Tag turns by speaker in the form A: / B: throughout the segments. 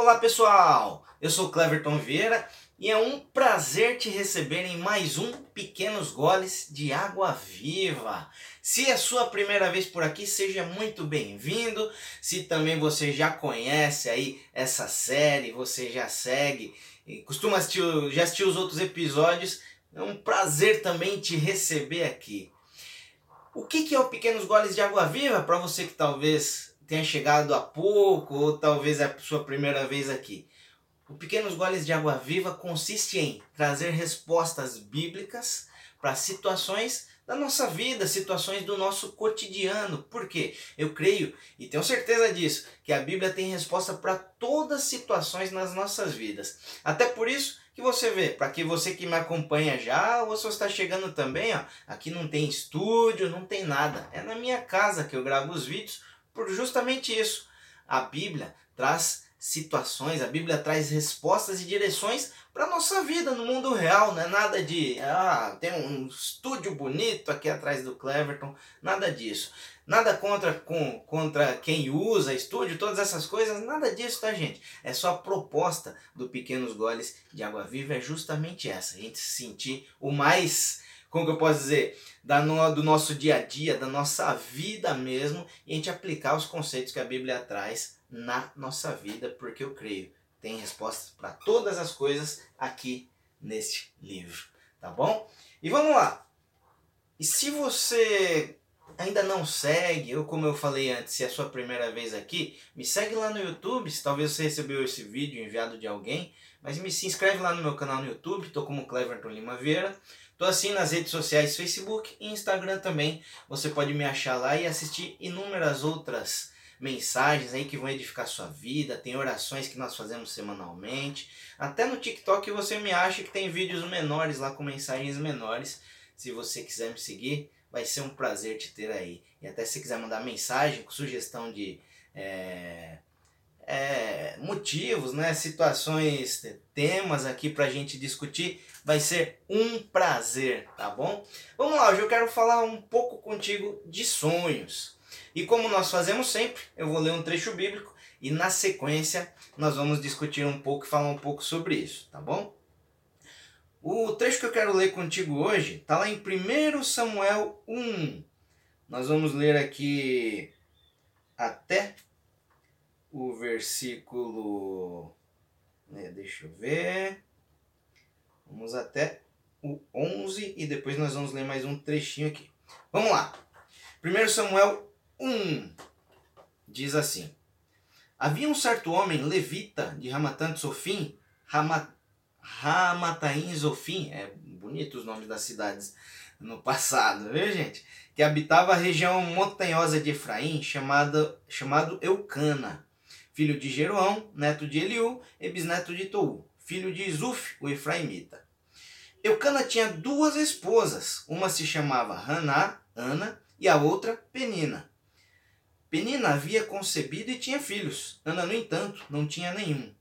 A: Olá pessoal, eu sou Cleverton Vieira e é um prazer te receber em mais um Pequenos Goles de Água Viva. Se é sua primeira vez por aqui, seja muito bem-vindo. Se também você já conhece aí essa série, você já segue, costuma assistir, já assistiu os outros episódios, é um prazer também te receber aqui. O que é o Pequenos Goles de Água Viva para você que talvez tenha chegado há pouco ou talvez é a sua primeira vez aqui? O Pequenos Goles de Água Viva consiste em trazer respostas bíblicas para situações da nossa vida, situações do nosso cotidiano. Por quê? Eu creio e tenho certeza disso, que a Bíblia tem resposta para todas as situações nas nossas vidas. Até por isso que você vê, para que você que me acompanha já, ou você está chegando também, ó, aqui não tem estúdio, não tem nada. É na minha casa que eu gravo os vídeos por justamente isso. A Bíblia traz situações, a Bíblia traz respostas e direções para nossa vida no mundo real, não é nada de, ah, tem um estúdio bonito aqui atrás do Cleverton, nada disso. Nada contra, com, contra quem usa estúdio, todas essas coisas, nada disso, tá, gente? É só a proposta do Pequenos Goles de Água Viva, é justamente essa, a gente se sentir o mais como que eu posso dizer, da no, do nosso dia a dia, da nossa vida mesmo, e a gente aplicar os conceitos que a Bíblia traz na nossa vida, porque eu creio tem respostas para todas as coisas aqui neste livro, tá bom? E vamos lá. E se você ainda não segue, ou como eu falei antes, se é a sua primeira vez aqui, me segue lá no YouTube, se talvez você recebeu esse vídeo enviado de alguém, mas me se inscreve lá no meu canal no YouTube, tô como Cleverton Lima Vieira. Tô assim nas redes sociais, Facebook e Instagram também. Você pode me achar lá e assistir inúmeras outras mensagens aí que vão edificar sua vida, tem orações que nós fazemos semanalmente. Até no TikTok você me acha que tem vídeos menores lá com mensagens menores. Se você quiser me seguir, vai ser um prazer te ter aí. E até se quiser mandar mensagem com sugestão de é, é, motivos, né, situações, temas aqui para a gente discutir, vai ser um prazer, tá bom? Vamos lá, hoje eu quero falar um pouco contigo de sonhos. E como nós fazemos sempre, eu vou ler um trecho bíblico e na sequência nós vamos discutir um pouco e falar um pouco sobre isso, tá bom? O trecho que eu quero ler contigo hoje está lá em 1 Samuel 1. Nós vamos ler aqui até o versículo. Né, deixa eu ver. Vamos até o 11 e depois nós vamos ler mais um trechinho aqui. Vamos lá. 1 Samuel 1 diz assim: Havia um certo homem levita de Ramatan Sofim, Ramat, Ramataim Zofim, é bonito os nomes das cidades no passado, viu gente? Que habitava a região montanhosa de Efraim, chamada, chamado Eucana, filho de Jeroão, neto de Eliú e bisneto de Tou, filho de Zuf, o Efraimita. Eucana tinha duas esposas, uma se chamava Haná, Ana, e a outra Penina. Penina havia concebido e tinha filhos. Ana, no entanto, não tinha nenhum.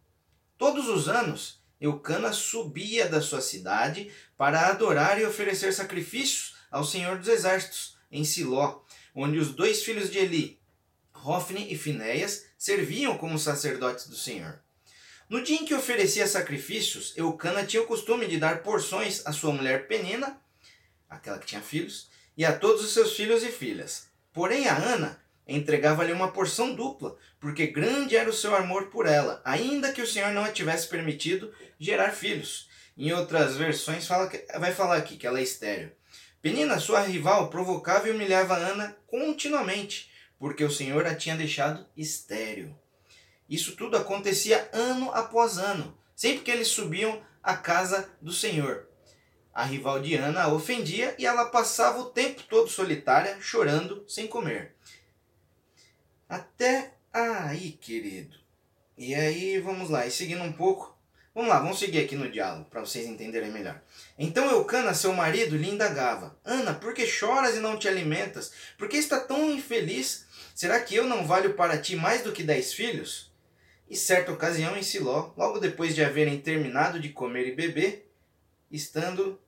A: Todos os anos, Eucana subia da sua cidade para adorar e oferecer sacrifícios ao Senhor dos Exércitos, em Siló, onde os dois filhos de Eli, Rofne e Finéias, serviam como sacerdotes do Senhor. No dia em que oferecia sacrifícios, Eucana tinha o costume de dar porções à sua mulher Penina, aquela que tinha filhos, e a todos os seus filhos e filhas. Porém, a Ana entregava-lhe uma porção dupla, porque grande era o seu amor por ela, ainda que o Senhor não a tivesse permitido gerar filhos. Em outras versões fala que, vai falar aqui que ela é estéreo. Penina, sua rival, provocava e humilhava Ana continuamente, porque o Senhor a tinha deixado estéreo. Isso tudo acontecia ano após ano, sempre que eles subiam à casa do Senhor. A rival de Ana a ofendia e ela passava o tempo todo solitária, chorando, sem comer. Até aí, querido. E aí, vamos lá, e seguindo um pouco. Vamos lá, vamos seguir aqui no diálogo para vocês entenderem melhor. Então Eucana, seu marido, lhe indagava: Ana, por que choras e não te alimentas? Por que está tão infeliz? Será que eu não valho para ti mais do que dez filhos? E certa ocasião em Siló, logo depois de haverem terminado de comer e beber, estando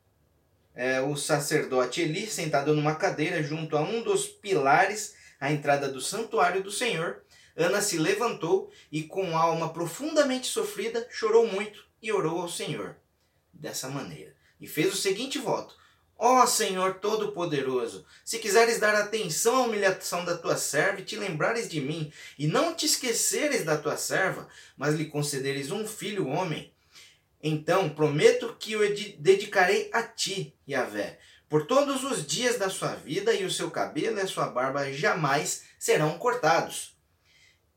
A: é, o sacerdote Eli sentado numa cadeira junto a um dos pilares à entrada do santuário do Senhor, Ana se levantou e, com alma profundamente sofrida, chorou muito e orou ao Senhor dessa maneira. E fez o seguinte voto: Ó Senhor Todo-Poderoso, se quiseres dar atenção à humilhação da tua serva e te lembrares de mim, e não te esqueceres da tua serva, mas lhe concederes um filho homem, então prometo que o dedicarei a ti, Yahvé, por todos os dias da sua vida, e o seu cabelo e a sua barba jamais serão cortados.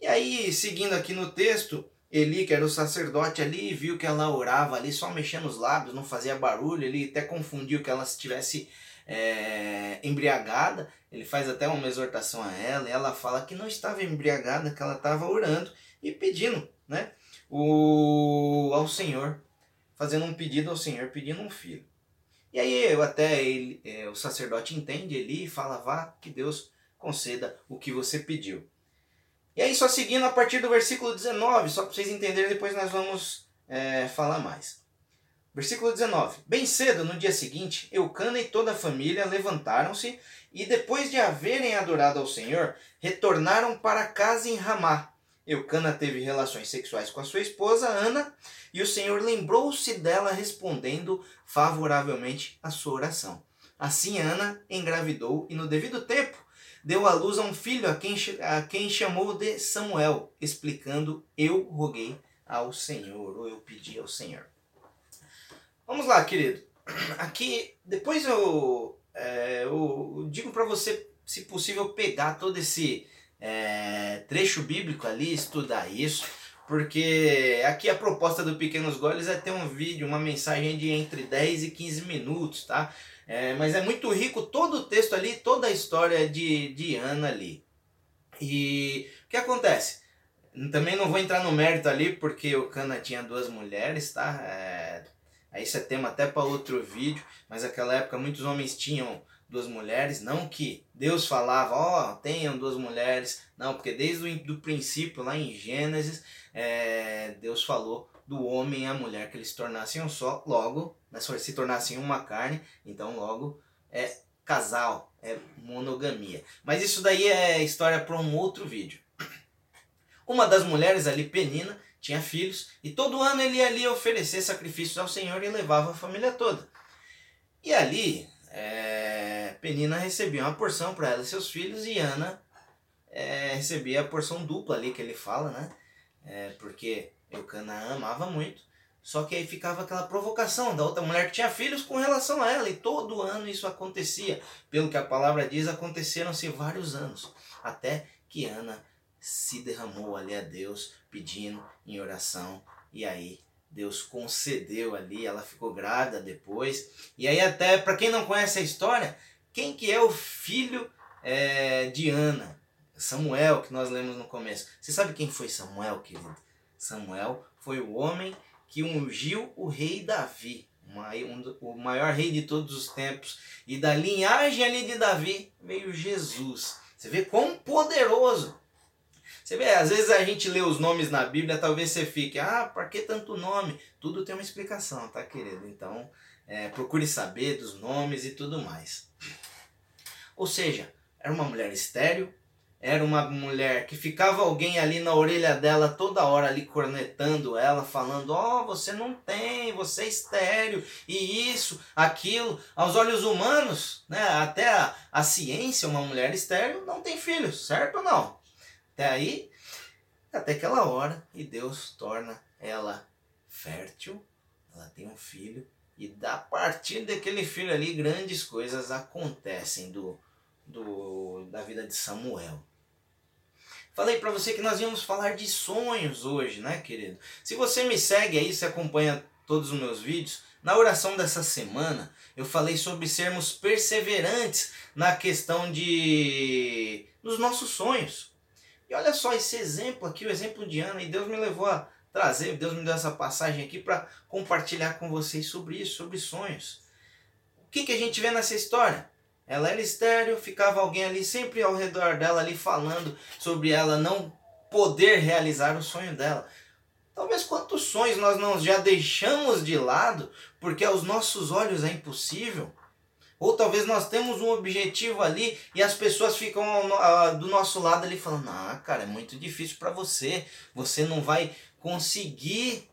A: E aí, seguindo aqui no texto, Eli, que era o sacerdote ali, viu que ela orava ali só mexendo os lábios, não fazia barulho, ele até confundiu que ela estivesse é, embriagada. Ele faz até uma exortação a ela, e ela fala que não estava embriagada, que ela estava orando e pedindo né, o, ao Senhor, fazendo um pedido ao Senhor, pedindo um filho. E aí eu até ele, é, o sacerdote entende Eli e fala, vá que Deus conceda o que você pediu. E aí, só seguindo a partir do versículo 19, só para vocês entenderem, depois nós vamos é, falar mais. Versículo 19: Bem cedo, no dia seguinte, Eucana e toda a família levantaram-se e, depois de haverem adorado ao Senhor, retornaram para casa em Ramá. Eucana teve relações sexuais com a sua esposa Ana e o Senhor lembrou-se dela, respondendo favoravelmente à sua oração. Assim, Ana engravidou e, no devido tempo, deu à luz a um filho a quem, a quem chamou de Samuel, explicando: Eu roguei ao Senhor, ou eu pedi ao Senhor. Vamos lá, querido. Aqui, depois eu, é, eu digo para você, se possível, pegar todo esse é, trecho bíblico ali, estudar isso, porque aqui a proposta do Pequenos Goles é ter um vídeo, uma mensagem de entre 10 e 15 minutos, tá? É, mas é muito rico todo o texto ali, toda a história de, de Ana ali. E o que acontece? Também não vou entrar no mérito ali, porque o Cana tinha duas mulheres, tá? É, isso é tema até para outro vídeo, mas naquela época muitos homens tinham duas mulheres, não que Deus falava, ó, oh, tenham duas mulheres, não, porque desde o princípio, lá em Gênesis, é, Deus falou do homem e a mulher que eles se tornassem um só, logo né, se tornassem uma carne, então logo é casal, é monogamia. Mas isso daí é história para um outro vídeo. Uma das mulheres ali, Penina, tinha filhos e todo ano ele ia ali oferecer sacrifícios ao Senhor e levava a família toda. E ali, é, Penina recebia uma porção para ela e seus filhos e Ana é, recebia a porção dupla ali que ele fala, né? É, porque Eucana amava muito só que aí ficava aquela provocação da outra mulher que tinha filhos com relação a ela, e todo ano isso acontecia. Pelo que a palavra diz, aconteceram-se vários anos, até que Ana se derramou ali a Deus, pedindo em oração, e aí Deus concedeu ali, ela ficou grávida depois. E aí até, para quem não conhece a história, quem que é o filho é, de Ana? Samuel, que nós lemos no começo. Você sabe quem foi Samuel, querido? Samuel foi o homem que ungiu o rei Davi, o maior rei de todos os tempos. E da linhagem ali de Davi veio Jesus. Você vê quão poderoso. Você vê, às vezes a gente lê os nomes na Bíblia, talvez você fique, ah, para que tanto nome? Tudo tem uma explicação, tá, querido? Então, é, procure saber dos nomes e tudo mais. Ou seja, era uma mulher estéril, era uma mulher que ficava alguém ali na orelha dela toda hora ali cornetando ela, falando: "Ó, oh, você não tem, você é estéreo", e isso, aquilo, aos olhos humanos, né, até a, a ciência, uma mulher estéreo não tem filhos, certo ou não? Até aí, até aquela hora e Deus torna ela fértil, ela tem um filho e da partir daquele filho ali grandes coisas acontecem do, do da vida de Samuel. Falei para você que nós íamos falar de sonhos hoje, né, querido? Se você me segue aí, se acompanha todos os meus vídeos, na oração dessa semana eu falei sobre sermos perseverantes na questão de dos nossos sonhos. E olha só esse exemplo aqui, o exemplo de Ana, e Deus me levou a trazer, Deus me deu essa passagem aqui para compartilhar com vocês sobre isso, sobre sonhos. O que, que a gente vê nessa história? Ela era estéreo, ficava alguém ali sempre ao redor dela ali falando sobre ela não poder realizar o sonho dela. Talvez quantos sonhos nós não já deixamos de lado porque aos nossos olhos é impossível? Ou talvez nós temos um objetivo ali e as pessoas ficam do nosso lado ali falando: "Ah, cara, é muito difícil para você. Você não vai conseguir.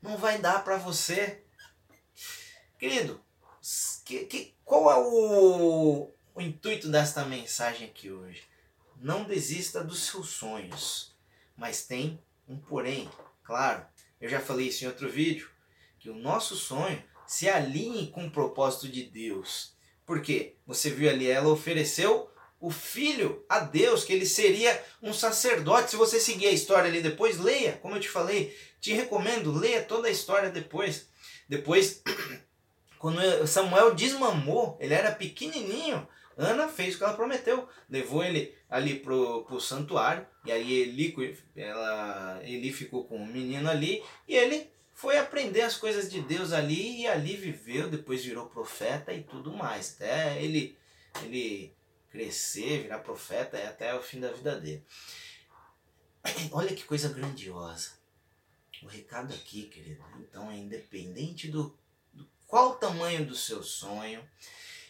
A: Não vai dar para você." Querido, que, que, qual é o, o intuito desta mensagem aqui hoje? Não desista dos seus sonhos, mas tem um porém, claro. Eu já falei isso em outro vídeo, que o nosso sonho se alinhe com o propósito de Deus. Porque você viu ali, ela ofereceu o filho a Deus, que ele seria um sacerdote. Se você seguir a história ali depois, leia, como eu te falei, te recomendo, leia toda a história depois. Depois, quando Samuel desmamou, ele era pequenininho, Ana fez o que ela prometeu, levou ele ali pro, pro santuário, e aí Eli, ela, Eli ficou com o menino ali, e ele foi aprender as coisas de Deus ali e ali viveu, depois virou profeta e tudo mais. Até ele, ele crescer, virar profeta é até o fim da vida dele. Olha que coisa grandiosa. O recado aqui, querido, então é independente do, do qual o tamanho do seu sonho,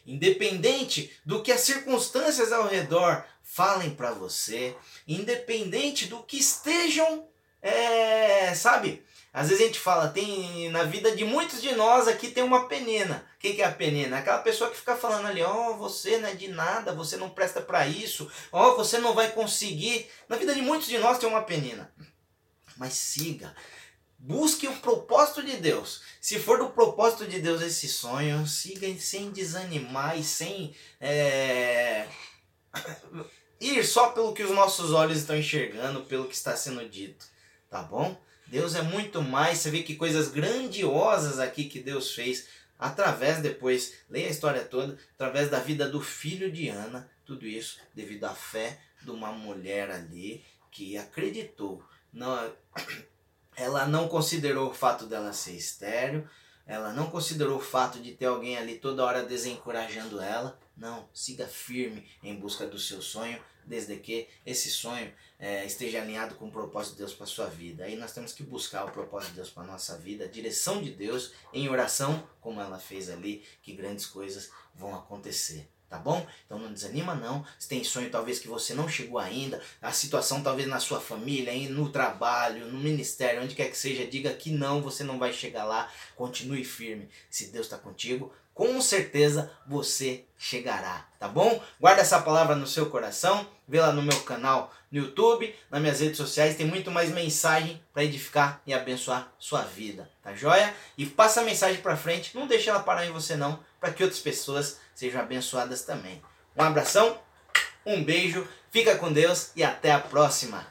A: independente do que as circunstâncias ao redor falem para você, independente do que estejam, é, sabe, às vezes a gente fala, tem na vida de muitos de nós aqui tem uma penina. O que, que é a penina? Aquela pessoa que fica falando ali, ó, oh, você não é de nada, você não presta para isso, ó, oh, você não vai conseguir. Na vida de muitos de nós tem uma penina. Mas siga, busque o propósito de Deus. Se for do propósito de Deus esse sonho, siga sem desanimar e sem é, ir só pelo que os nossos olhos estão enxergando, pelo que está sendo dito, tá bom? Deus é muito mais. Você vê que coisas grandiosas aqui que Deus fez através depois, leia a história toda, através da vida do filho de Ana, tudo isso devido à fé de uma mulher ali que acreditou. Não, ela não considerou o fato dela ser estéreo, ela não considerou o fato de ter alguém ali toda hora desencorajando ela. Não, siga firme em busca do seu sonho, desde que esse sonho é, esteja alinhado com o propósito de Deus para sua vida. Aí nós temos que buscar o propósito de Deus para nossa vida, a direção de Deus em oração, como ela fez ali, que grandes coisas vão acontecer. Tá bom? Então não desanima não. Se tem sonho talvez que você não chegou ainda, a situação talvez na sua família, no trabalho, no ministério, onde quer que seja, diga que não, você não vai chegar lá. Continue firme. Se Deus está contigo, com certeza você chegará, tá bom? Guarda essa palavra no seu coração, vê lá no meu canal no YouTube, nas minhas redes sociais, tem muito mais mensagem para edificar e abençoar sua vida, tá joia? E passa a mensagem para frente, não deixe ela parar em você não, para que outras pessoas sejam abençoadas também. Um abração, um beijo, fica com Deus e até a próxima.